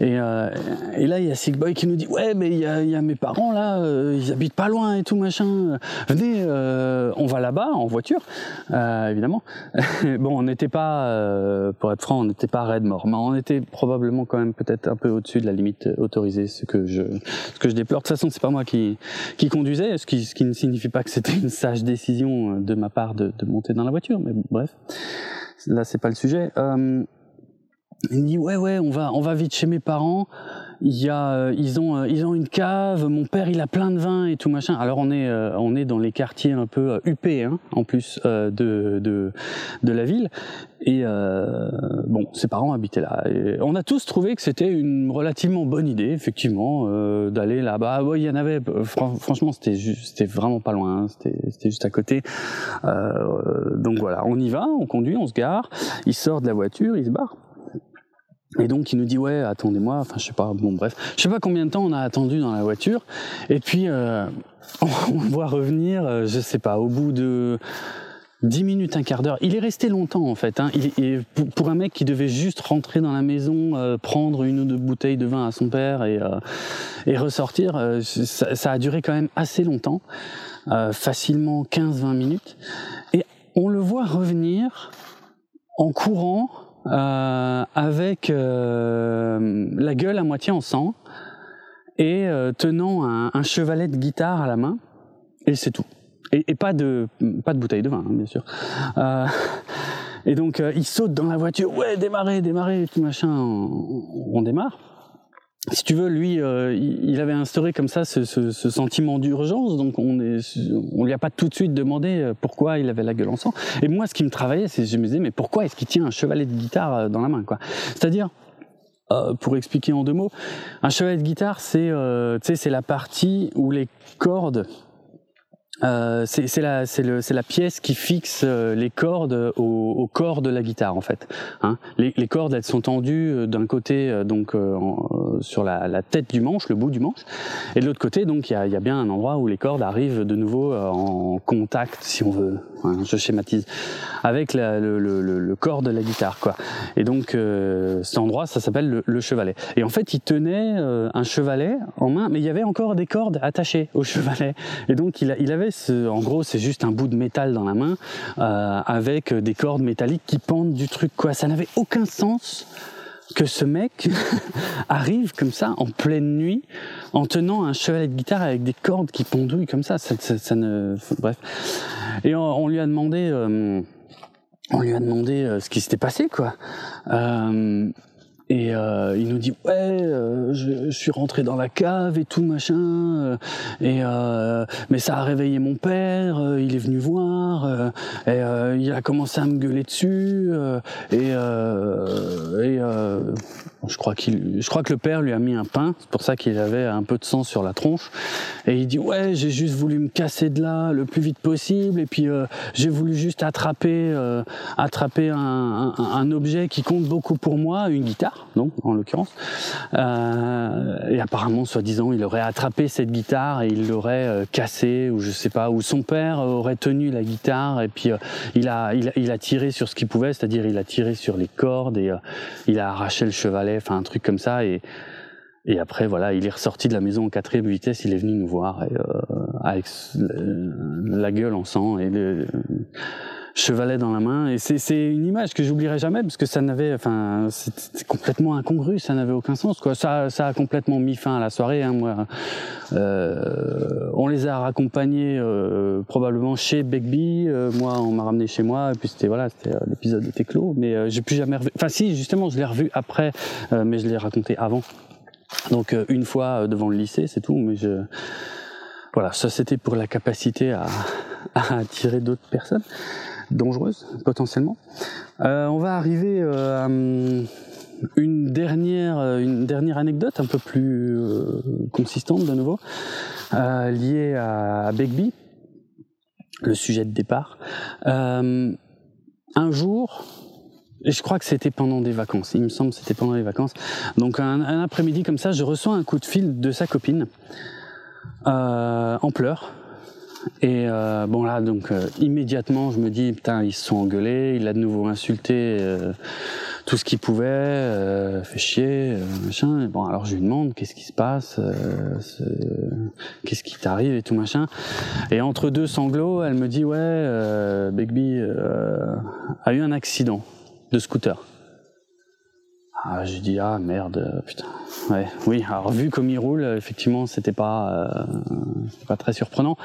et, euh, et, là il y a Sick Boy qui nous dit ouais mais il y a, y a, mes parents là euh, ils habitent pas loin et tout machin. Venez on va là-bas en voiture. Évidemment. <laughs> Bon on n'était pas pour être franc on n'était pas raide mort mais on était probablement quand même peut-être un peu au-dessus de la limite autorisée ce que je ce que je déplore. De toute façon c'est pas moi qui qui conduisais ce qui ce qui ne signifie pas que c'était une sage décision de ma part de, de monter dans la voiture mais bref. Là c'est pas le sujet il dit ouais ouais on va on va vite chez mes parents. Il y a euh, ils ont euh, ils ont une cave. Mon père il a plein de vin et tout machin. Alors on est euh, on est dans les quartiers un peu huppés hein, en plus de, de de la ville. Et bon ses parents habitaient là. Et on a tous trouvé que c'était une relativement bonne idée effectivement d'aller là-bas. Ouais il y en avait franchement c'était c'était vraiment pas loin. Hein. C'était c'était juste à côté. donc voilà on y va on conduit on se gare. Il sort de la voiture il se barre. Et donc il nous dit ouais attendez-moi, enfin je sais pas, bon bref, je sais pas combien de temps on a attendu dans la voiture. Et puis euh, <laughs> on, voit revenir, euh, je sais pas, au bout de 10 minutes, un quart d'heure. Il est resté longtemps en fait. Hein. Il, pour un mec qui devait juste rentrer dans la maison, euh, prendre une ou deux bouteilles de vin à son père et, euh, et ressortir, euh, ça, ça, a duré quand même assez longtemps, facilement 15-20 minutes. Et on le voit revenir en courant avec la gueule à moitié en sang et tenant un, chevalet de guitare à la main, et c'est tout. Et, pas de pas de bouteille de vin, hein, bien sûr. et donc il saute dans la voiture, ouais, démarrer, démarrer, tout machin, on démarre si tu veux, lui, euh, il avait instauré comme ça ce, sentiment d'urgence, donc on on lui a pas tout de suite demandé euh, pourquoi il avait la gueule en sang. Et moi, ce qui me travaillait, c'est je me disais, mais pourquoi est-ce qu'il tient un chevalet de guitare euh, dans la main, quoi? C'est-à-dire, pour expliquer en deux mots, un chevalet de guitare, c'est, euh, c'est la partie où les cordes euh, c'est la, la, pièce qui fixe euh, les cordes au, au, corps de la guitare en fait. Hein. Les, les, cordes elles sont tendues euh, d'un côté donc sur la, la, tête du manche, le bout du manche, et de l'autre côté donc il y a, y a, bien un endroit où les cordes arrivent de nouveau en contact, si on veut, hein, je schématise, avec le, le, le, corps de la guitare quoi. Et donc cet endroit ça s'appelle le, chevalet. Et en fait il tenait un chevalet en main, mais il y avait encore des cordes attachées au chevalet. Et donc il, il avait en gros, c'est juste un bout de métal dans la main euh, avec des cordes métalliques qui pendent du truc. Quoi, ça n'avait aucun sens que ce mec <laughs> arrive comme ça en pleine nuit en tenant un chevalet de guitare avec des cordes qui pendouillent comme ça. Bref. Et on, lui a demandé, euh, euh, ce qui s'était passé, quoi. Et euh, il nous dit ouais, euh, je, suis rentré dans la cave et tout machin. Euh, et mais ça a réveillé mon père. Il est venu voir et il a commencé à me gueuler dessus. et et je crois que le père lui a mis un pain. C'est pour ça qu'il avait un peu de sang sur la tronche. Et il dit ouais, j'ai juste voulu me casser de là le plus vite possible. Et puis j'ai voulu juste attraper attraper un, objet qui compte beaucoup pour moi, une guitare non, en l'occurrence. Euh, et apparemment, soi-disant, il aurait attrapé cette guitare et il l'aurait euh, cassée, ou je sais pas, ou son père aurait tenu la guitare et puis euh, il, a, tiré sur ce qu'il pouvait, c'est-à-dire il a tiré sur les cordes et il a arraché le chevalet, un truc comme ça. Et, et après, voilà, il est ressorti de la maison en quatrième vitesse, il est venu nous voir et, avec la gueule en sang et chevalet dans la main. Et c'est une image que j'oublierai jamais parce que ça n'avait, enfin, c'est complètement incongru, ça n'avait aucun sens. Quoi. Ça, ça a complètement mis fin à la soirée. Hein, moi, euh, on les a raccompagnés euh, probablement chez Begbie. Euh, moi, on m'a ramené chez moi. Et puis c'était voilà, c'était euh, l'épisode était clos. Mais euh, j'ai plus jamais revu. Enfin, si, justement, je l'ai revu après, mais je l'ai raconté avant. Donc une fois devant le lycée, c'est tout. Mais je voilà, ça c'était pour la capacité à, <laughs> à attirer d'autres personnes dangereuse potentiellement. Euh, on va arriver euh, à hum, une dernière, euh, une dernière anecdote un peu plus consistante de nouveau, liée à, Begbie, le sujet de départ. un jour, et je crois que c'était pendant des vacances, il me semble que c'était pendant les vacances, donc un, un après-midi comme ça, je reçois un coup de fil de sa copine, en pleurs, et euh, bon là, donc euh, immédiatement, je me dis putain, ils se sont engueulés, il a de nouveau insulté euh, tout ce qu'il pouvait, euh, fait chier, euh, machin. Bon, alors je lui demande qu'est-ce qui se passe, qu'est-ce qui t'arrive et tout machin. Et entre deux sanglots, elle me dit ouais, Begbie a eu un accident de scooter. Ah, je dis ah merde, putain. Ouais, oui. Alors vu comme il roule, effectivement, c'était pas, pas très surprenant.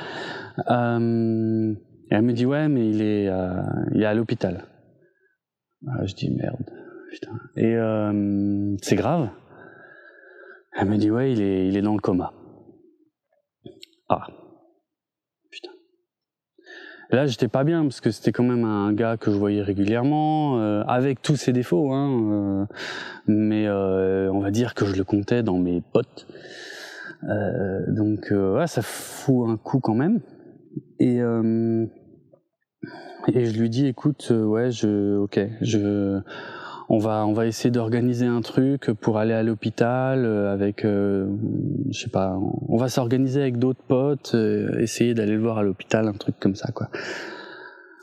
Euh, et elle me dit ouais, mais il est, euh, il est à l'hôpital. Ah, je dis merde, putain. Et euh, c'est grave. Elle me dit ouais, il est, il est dans le coma. Ah, là, j'étais pas bien parce que c'était quand même un gars que je voyais régulièrement, euh, avec tous ses défauts, hein, euh, mais euh, on va dire que je le comptais dans mes potes. donc, ouais, ça fout un coup quand même. Et, euh, et je lui dis, écoute, euh, ouais, je, ok, je, on va, on va essayer d'organiser un truc pour aller à l'hôpital euh, avec, euh, je sais pas, on va s'organiser avec d'autres potes, essayer d'aller le voir à l'hôpital, un truc comme ça, quoi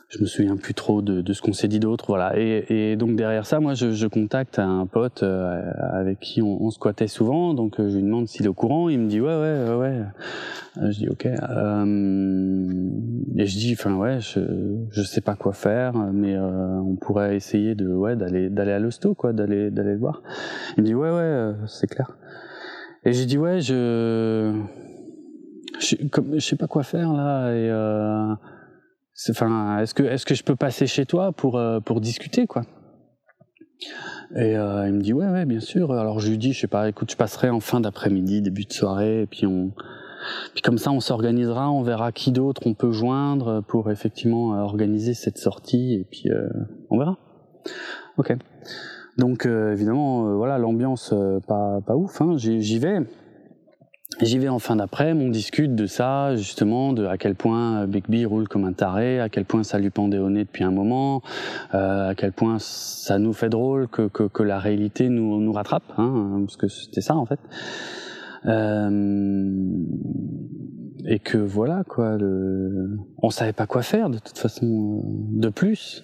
je me souviens plus trop de, de ce qu'on s'est dit d'autre, voilà. Et, et, donc derrière ça, moi, je, je contacte un pote euh, avec qui on, on, squattait souvent, donc euh, je lui demande s'il est au courant. Il me dit ouais, ouais, ouais. ouais. Euh, je dis ok. et je dis, enfin ouais, je je sais pas quoi faire, mais on pourrait essayer de ouais d'aller d'aller à l'hosto quoi, d'aller d'aller le voir. Il me dit ouais ouais, c'est clair. Et j'ai dit ouais, je je, comme, je sais pas quoi faire là et euh, enfin est-ce que est-ce que je peux passer chez toi pour pour discuter quoi? Et euh, il me dit ouais ouais bien sûr. Alors je lui dis je sais pas écoute je passerai en fin d'après-midi début de soirée et puis on puis comme ça on s'organisera on verra qui d'autre on peut joindre pour effectivement euh, organiser cette sortie et puis euh, on verra. Ok. Donc euh, évidemment euh, voilà l'ambiance pas pas ouf hein. j'y vais J'y vais en fin d'après, on discute de ça, justement, de à quel point euh, Bigby roule comme un taré, à quel point ça lui pendait au nez depuis un moment, euh, à quel point ça nous fait drôle que, que, que la réalité nous, nous rattrape, hein, parce que c'était ça en fait. Euh, et que voilà quoi, le... on savait pas quoi faire de toute façon euh, de plus,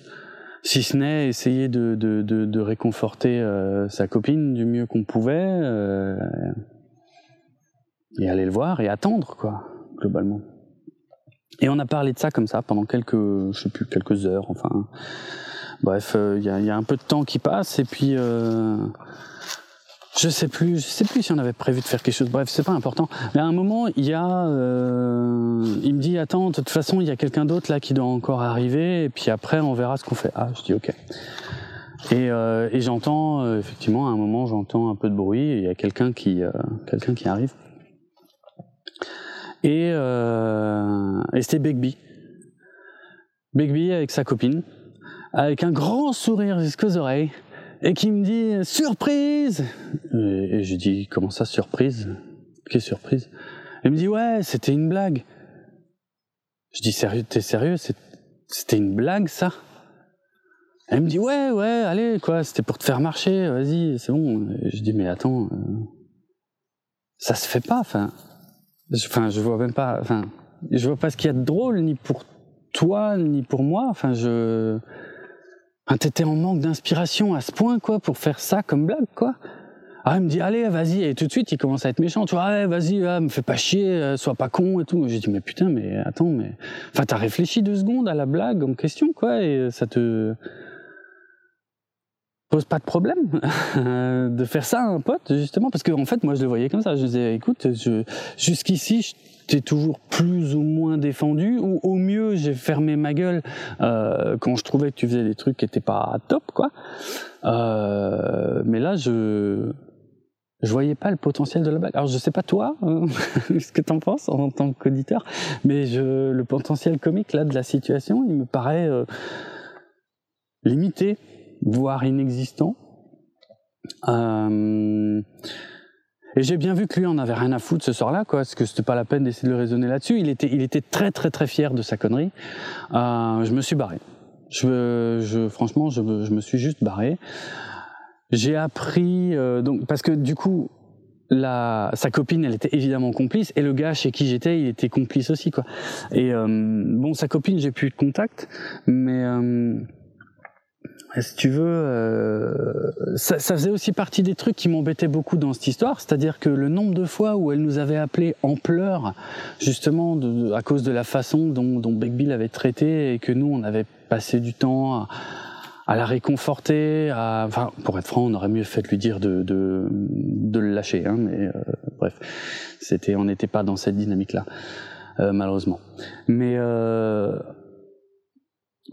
si ce n'est essayer de, de, de, de réconforter euh, sa copine du mieux qu'on pouvait. Et aller le voir et attendre, quoi, globalement. Et on a parlé de ça comme ça pendant quelques, je sais plus, quelques heures, enfin. Bref, il euh, y, a, y, a, un peu de temps qui passe et puis euh, je sais plus, je sais plus si on avait prévu de faire quelque chose. Bref, c'est pas important. Mais à un moment, il y a, euh, il me dit attends, de toute façon, il y a quelqu'un d'autre là qui doit encore arriver et puis après on verra ce qu'on fait. Ah, je dis ok. Et, et j'entends effectivement à un moment, j'entends un peu de bruit il y a quelqu'un qui, quelqu'un qui arrive. Et, euh, et c'était Begbie. Begbie avec sa copine, avec un grand sourire jusqu'aux oreilles, et qui me dit surprise. Et, et je dis comment ça surprise? Quelle surprise? Elle me dit ouais, c'était une blague. Je dis sérieux, t'es sérieux? C'était une blague ça? Elle me dit ouais ouais, allez quoi, c'était pour te faire marcher, vas-y, c'est bon. Et je dis mais attends, euh, ça se fait pas, enfin Enfin, je vois même pas. Enfin, je vois pas ce qu'il y a de drôle ni pour toi ni pour moi. Enfin, je. T'étais en manque d'inspiration à ce point, quoi, pour faire ça comme blague, quoi. Ah, il me dit, allez, vas-y. Et tout de suite, il commence à être méchant. Tu vois, allez, vas-y, ah, me fais pas chier, euh, sois pas con et tout. J'ai dit, mais putain, mais attends, mais. Enfin, t'as réfléchi deux secondes à la blague en question, quoi, et ça te pose pas de problème de faire ça à un pote justement parce que en fait moi je le voyais comme ça. Je disais écoute je, jusqu'ici t'ai toujours plus ou moins défendu ou au mieux j'ai fermé ma gueule euh, quand je trouvais que tu faisais des trucs qui étaient pas top quoi. Euh, mais là je je voyais pas le potentiel de la blague. Alors je sais pas toi, hein, <laughs> ce que t'en penses en tant qu'auditeur, mais je, le potentiel comique là de la situation, il me paraît euh, limité voire inexistant. Euh, et j'ai bien vu que lui en avait rien à foutre ce soir-là, quoi, parce que c'était pas la peine d'essayer de le raisonner là-dessus. Il était, il était très très très fier de sa connerie. Euh, je me suis barré. Je, franchement, je, je, me suis juste barré. J'ai appris euh, donc parce que du coup. La, sa copine, elle était évidemment complice, et le gars chez qui j'étais, il était complice aussi, quoi. Et bon, sa copine, j'ai plus de contact, mais si tu veux, euh, ça, faisait aussi partie des trucs qui m'embêtaient beaucoup dans cette histoire, c'est-à-dire que le nombre de fois où elle nous avait appelé en pleurs, justement à cause de la façon dont, dont Begbie l'avait traité et que nous on avait passé du temps à, à la réconforter, à, enfin pour être franc, on aurait mieux fait de lui dire de, de, de le lâcher, hein, mais euh, bref, c'était, on n'était pas dans cette dynamique-là, euh, malheureusement. Mais euh,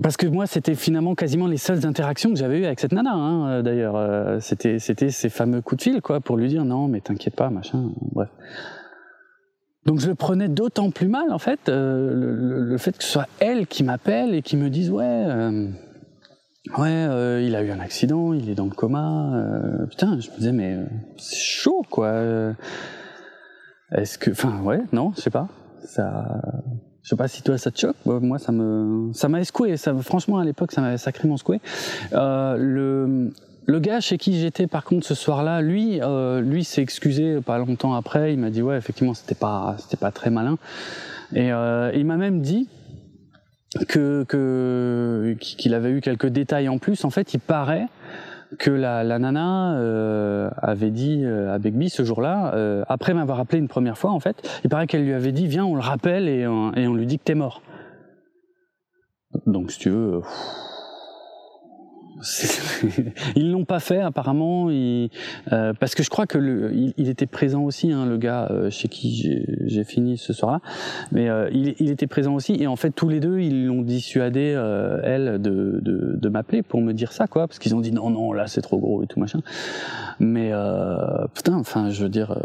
parce que moi, c'était finalement quasiment les seules interactions que j'avais eues avec cette nana. Hein, euh, D'ailleurs, euh, c'était c'était ces fameux coups de fil, quoi, pour lui dire non, mais t'inquiète pas, machin. Bref. Donc je le prenais d'autant plus mal, en fait, euh, le, fait que ce soit elle qui m'appelle et qui me dise ouais, ouais, il a eu un accident, il est dans le coma. putain, je me disais mais c'est chaud, quoi. Est-ce que, enfin, ouais, non, je sais pas. Ça, je sais pas si toi ça te choque. Moi, ça me, ça m'a secoué. Ça, franchement, à l'époque, ça m'avait sacrément secoué. Euh, le, le gars chez qui j'étais, par contre, ce soir-là, lui, euh, lui s'est excusé pas longtemps après. Il m'a dit ouais, effectivement, c'était pas, c'était pas très malin. Et euh, il m'a même dit que, que qu'il avait eu quelques détails en plus. En fait, il paraît que la, la nana euh, avait dit euh, à Begbie ce jour-là, euh, après m'avoir appelé une première fois en fait, il paraît qu'elle lui avait dit viens on le rappelle et on, et on lui dit que t'es mort. Donc, si tu veux, <laughs> ils l'ont pas fait apparemment, il, euh, parce que je crois que le, il, était présent aussi, hein, le gars euh, chez qui j'ai fini ce soir-là, mais euh, il, il, était présent aussi. Et en fait tous les deux ils l'ont dissuadé euh, elle de, de, de m'appeler pour me dire ça quoi, parce qu'ils ont dit non non là c'est trop gros et tout machin, mais putain enfin je veux dire,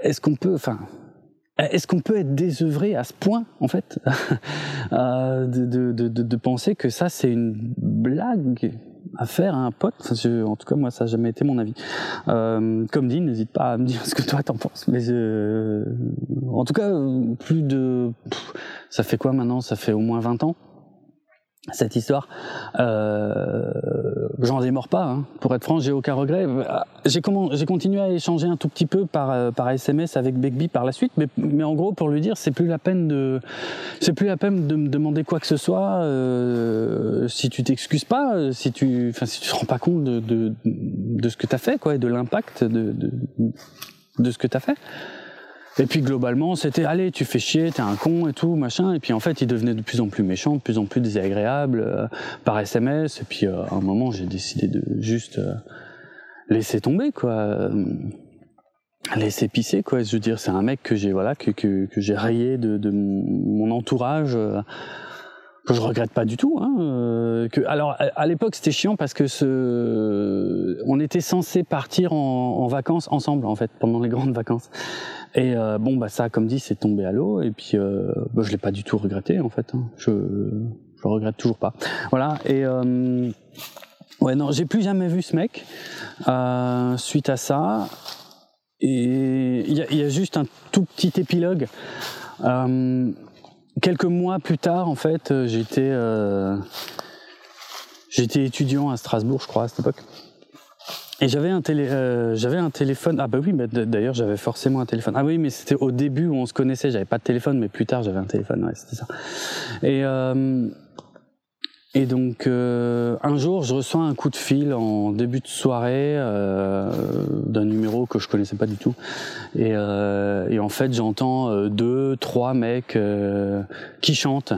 est-ce qu'on peut, enfin est-ce qu'on peut être désœuvré à ce point, en fait, <laughs> euh, de, de, de, de, penser que ça c'est une blague à faire à un pote? En tout cas, moi, ça n'a jamais été mon avis. Euh, comme dit, n'hésite pas à me dire ce que toi t'en penses. Mais euh, en tout cas, plus de, ça fait quoi maintenant? Ça fait au moins 20 ans? Cette histoire. Euh, J'en démords pas, hein. pour être franc, j'ai aucun regret. J'ai j'ai continué à échanger un tout petit peu par euh, SMS avec Begbie par la suite, mais en gros pour lui dire c'est plus la peine de c'est plus la peine de me demander quoi que ce soit euh, si tu t'excuses pas, si tu enfin si tu te rends pas compte de ce que t'as fait quoi et de l'impact de, de de ce que t'as fait. Et puis globalement, c'était allez, tu fais chier, t'es un con et tout, machin. Et puis en fait, il devenait de plus en plus méchant, de plus en plus désagréable euh, par SMS. Et puis euh, à un moment, j'ai décidé de juste euh, laisser tomber, quoi. Laisser pisser, quoi. Je veux dire, c'est un mec que j'ai voilà que que, que j'ai rayé de mon entourage que je regrette pas du tout. Hein, euh, que, alors à, l'époque c'était chiant parce que ce, on était censé partir en, vacances ensemble en fait pendant les <laughs> grandes vacances. Et euh, bon bah ça comme dit c'est tombé à l'eau et puis euh, bah, je l'ai pas du tout regretté en fait. Hein. Je je regrette toujours pas. Voilà et euh, ouais non j'ai plus jamais vu ce mec euh, suite à ça. Et il y a, y a, juste un tout petit épilogue. Euh, quelques mois plus tard, en fait, euh, j'étais euh, j'étais étudiant à Strasbourg, je crois, à cette époque. Et j'avais un télé, euh, un téléphone. Ah bah oui, d'ailleurs j'avais forcément un téléphone. Ah oui, mais c'était au début où on se connaissait. J'avais pas de téléphone, mais plus tard j'avais un téléphone. Ouais, c'était ça. Et et donc euh, un jour, je reçois un coup de fil en début de soirée euh, d'un numéro que je connaissais pas du tout. Et, euh, et en fait, j'entends deux, trois mecs qui chantent.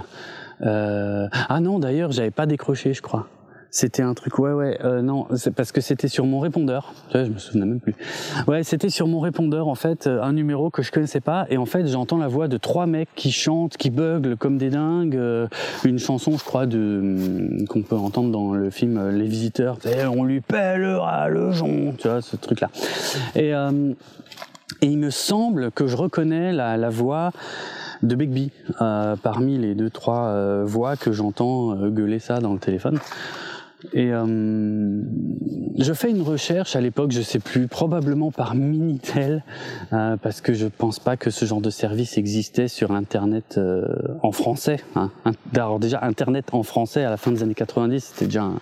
Ah non, d'ailleurs, j'avais pas décroché, je crois. C'était un truc, ouais, ouais, euh, non, c'est parce que c'était sur mon répondeur. je me souvenais même plus. Ouais, c'était sur mon répondeur, en fait, euh, un numéro que je connaissais pas. Et en fait, j'entends la voix de trois mecs qui chantent, qui buglent comme des dingues. Euh, une chanson, je crois, de hum, qu'on peut entendre dans le film euh, Les Visiteurs. On lui pèlera le jonc, tu vois, ce truc-là. Et, euh, et il me semble que je reconnais la, la voix de Bigby euh, parmi les deux trois euh, voix que j'entends gueuler ça dans le téléphone. Et euh, je fais une recherche à l'époque, je sais plus, probablement par Minitel, euh, parce que je pense pas que ce genre de service existait sur Internet euh, en français. Hein. Alors déjà, Internet en français à la fin des années 90, c'était déjà un,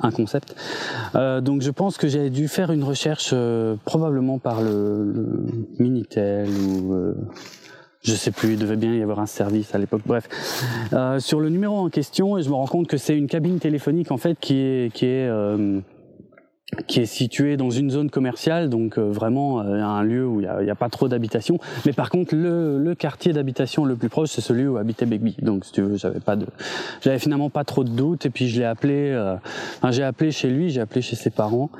un concept. Euh, donc je pense que j'ai dû faire une recherche euh, probablement par le, le Minitel ou euh, je sais plus, il devait bien y avoir un service à l'époque. Bref, euh, sur le numéro en question, et je me rends compte que c'est une cabine téléphonique en fait qui est qui est euh, qui est située dans une zone commerciale, donc euh, vraiment euh, un lieu où il n'y a, a, pas trop d'habitation. Mais par contre, le, le quartier d'habitation le plus proche, c'est celui où habitait Begbie. Donc, si tu veux, j'avais pas de, j'avais finalement pas trop de doutes. Et puis je l'ai appelé, euh, enfin, j'ai appelé chez lui, j'ai appelé chez ses parents,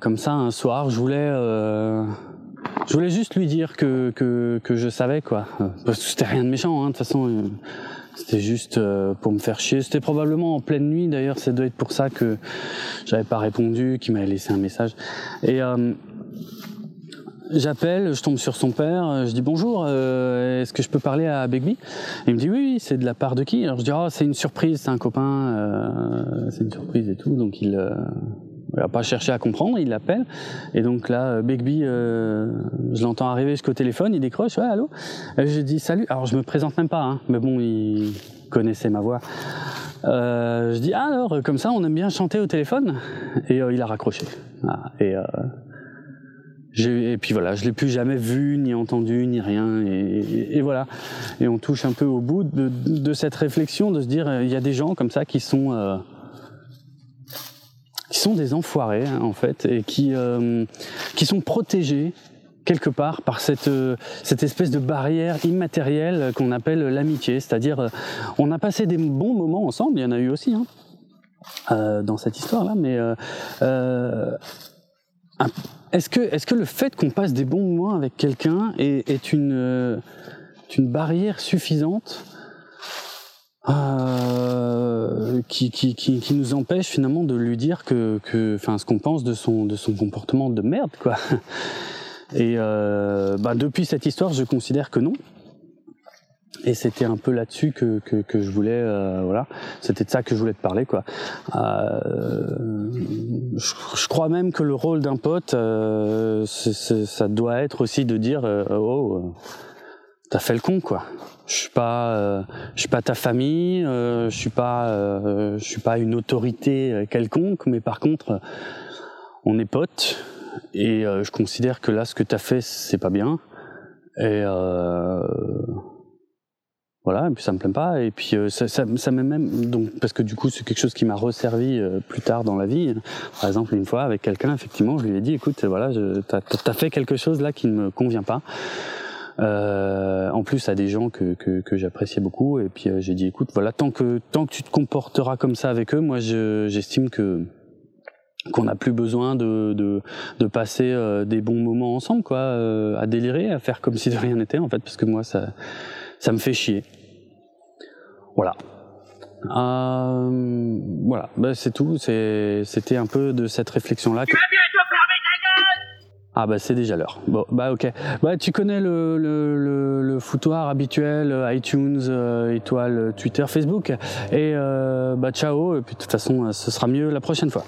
comme ça un soir. Je voulais je voulais juste lui dire que, que, je savais quoi. Parce que c'était rien de méchant, hein, de toute façon. C'était juste euh, pour me faire chier. C'était probablement en pleine nuit d'ailleurs. Ça doit être pour ça que j'avais pas répondu, qu'il m'avait laissé un message. Et euh, j'appelle, je tombe sur son père. Je dis bonjour. Euh, Est-ce que je peux parler à Begbie Il me dit oui, oui c'est de la part de qui? Alors je dis oh c'est une surprise, c'est un copain, c'est une surprise et tout. Donc il il n'a pas cherché à comprendre, il l'appelle. Et donc là, Begbie, euh, je l'entends arriver jusqu'au téléphone, il décroche, ouais, allô Je dis salut. Alors je me présente même pas, hein, mais bon, il connaissait ma voix. Euh, je dis ah, alors, comme ça, on aime bien chanter au téléphone. Et euh, il a raccroché. Ah, et, et puis voilà, je l'ai plus jamais vu, ni entendu, ni rien. Et, voilà. Et on touche un peu au bout de, de cette réflexion, de se dire, il y a des gens comme ça qui sont qui sont des enfoirés hein, en fait et qui euh, qui sont protégés quelque part par cette, cette espèce de barrière immatérielle qu'on appelle l'amitié. C'est-à-dire, on a passé des bons moments ensemble, il y en a eu aussi hein, dans cette histoire-là, mais est-ce que, est que le fait qu'on passe des bons moments avec quelqu'un est, est, une, une barrière suffisante euh, qui, qui, qui, qui, nous empêche finalement de lui dire que, que enfin, ce qu'on pense de son, de son comportement de merde, quoi. <laughs> Et euh, bah, depuis cette histoire, je considère que non. Et c'était un peu là-dessus que, que, que, je voulais, euh, voilà, c'était de ça que je voulais te parler, quoi. Euh, je, je, crois même que le rôle d'un pote, euh, ça doit être aussi de dire, oh, t'as fait le con, quoi. Je suis pas euh, je suis pas ta famille euh, je suis pas euh, je suis pas une autorité quelconque mais par contre on est potes. Et je considère que là ce que tu as fait c'est pas bien. Et voilà et puis ça me plaît pas. Et puis ça, ça, ça même donc parce que du coup c'est quelque chose qui m'a resservi plus tard dans la vie. Par exemple une fois avec quelqu'un effectivement je lui ai dit écoute voilà t'as as fait quelque chose là qui ne me convient pas. euh, en plus à des gens que, que, que j'appréciais beaucoup. Et puis euh, j'ai dit, écoute, voilà, tant que tant que tu te comporteras comme ça avec eux, moi j'estime que qu'on n'a plus besoin de, de, de passer euh, des bons moments ensemble, quoi, euh, à délirer, à faire comme si de rien n'était, en fait, parce que moi, ça, ça me fait chier. Voilà. Euh, voilà, bah, c'est tout. C'était un peu de cette réflexion-là. Ah bah c'est déjà l'heure. Bon bah ok. Bah tu connais le, le, le, foutoir habituel, euh, iTunes, euh, étoile, Twitter, Facebook. Et euh, bah ciao. Et puis de toute façon, ce sera mieux la prochaine fois.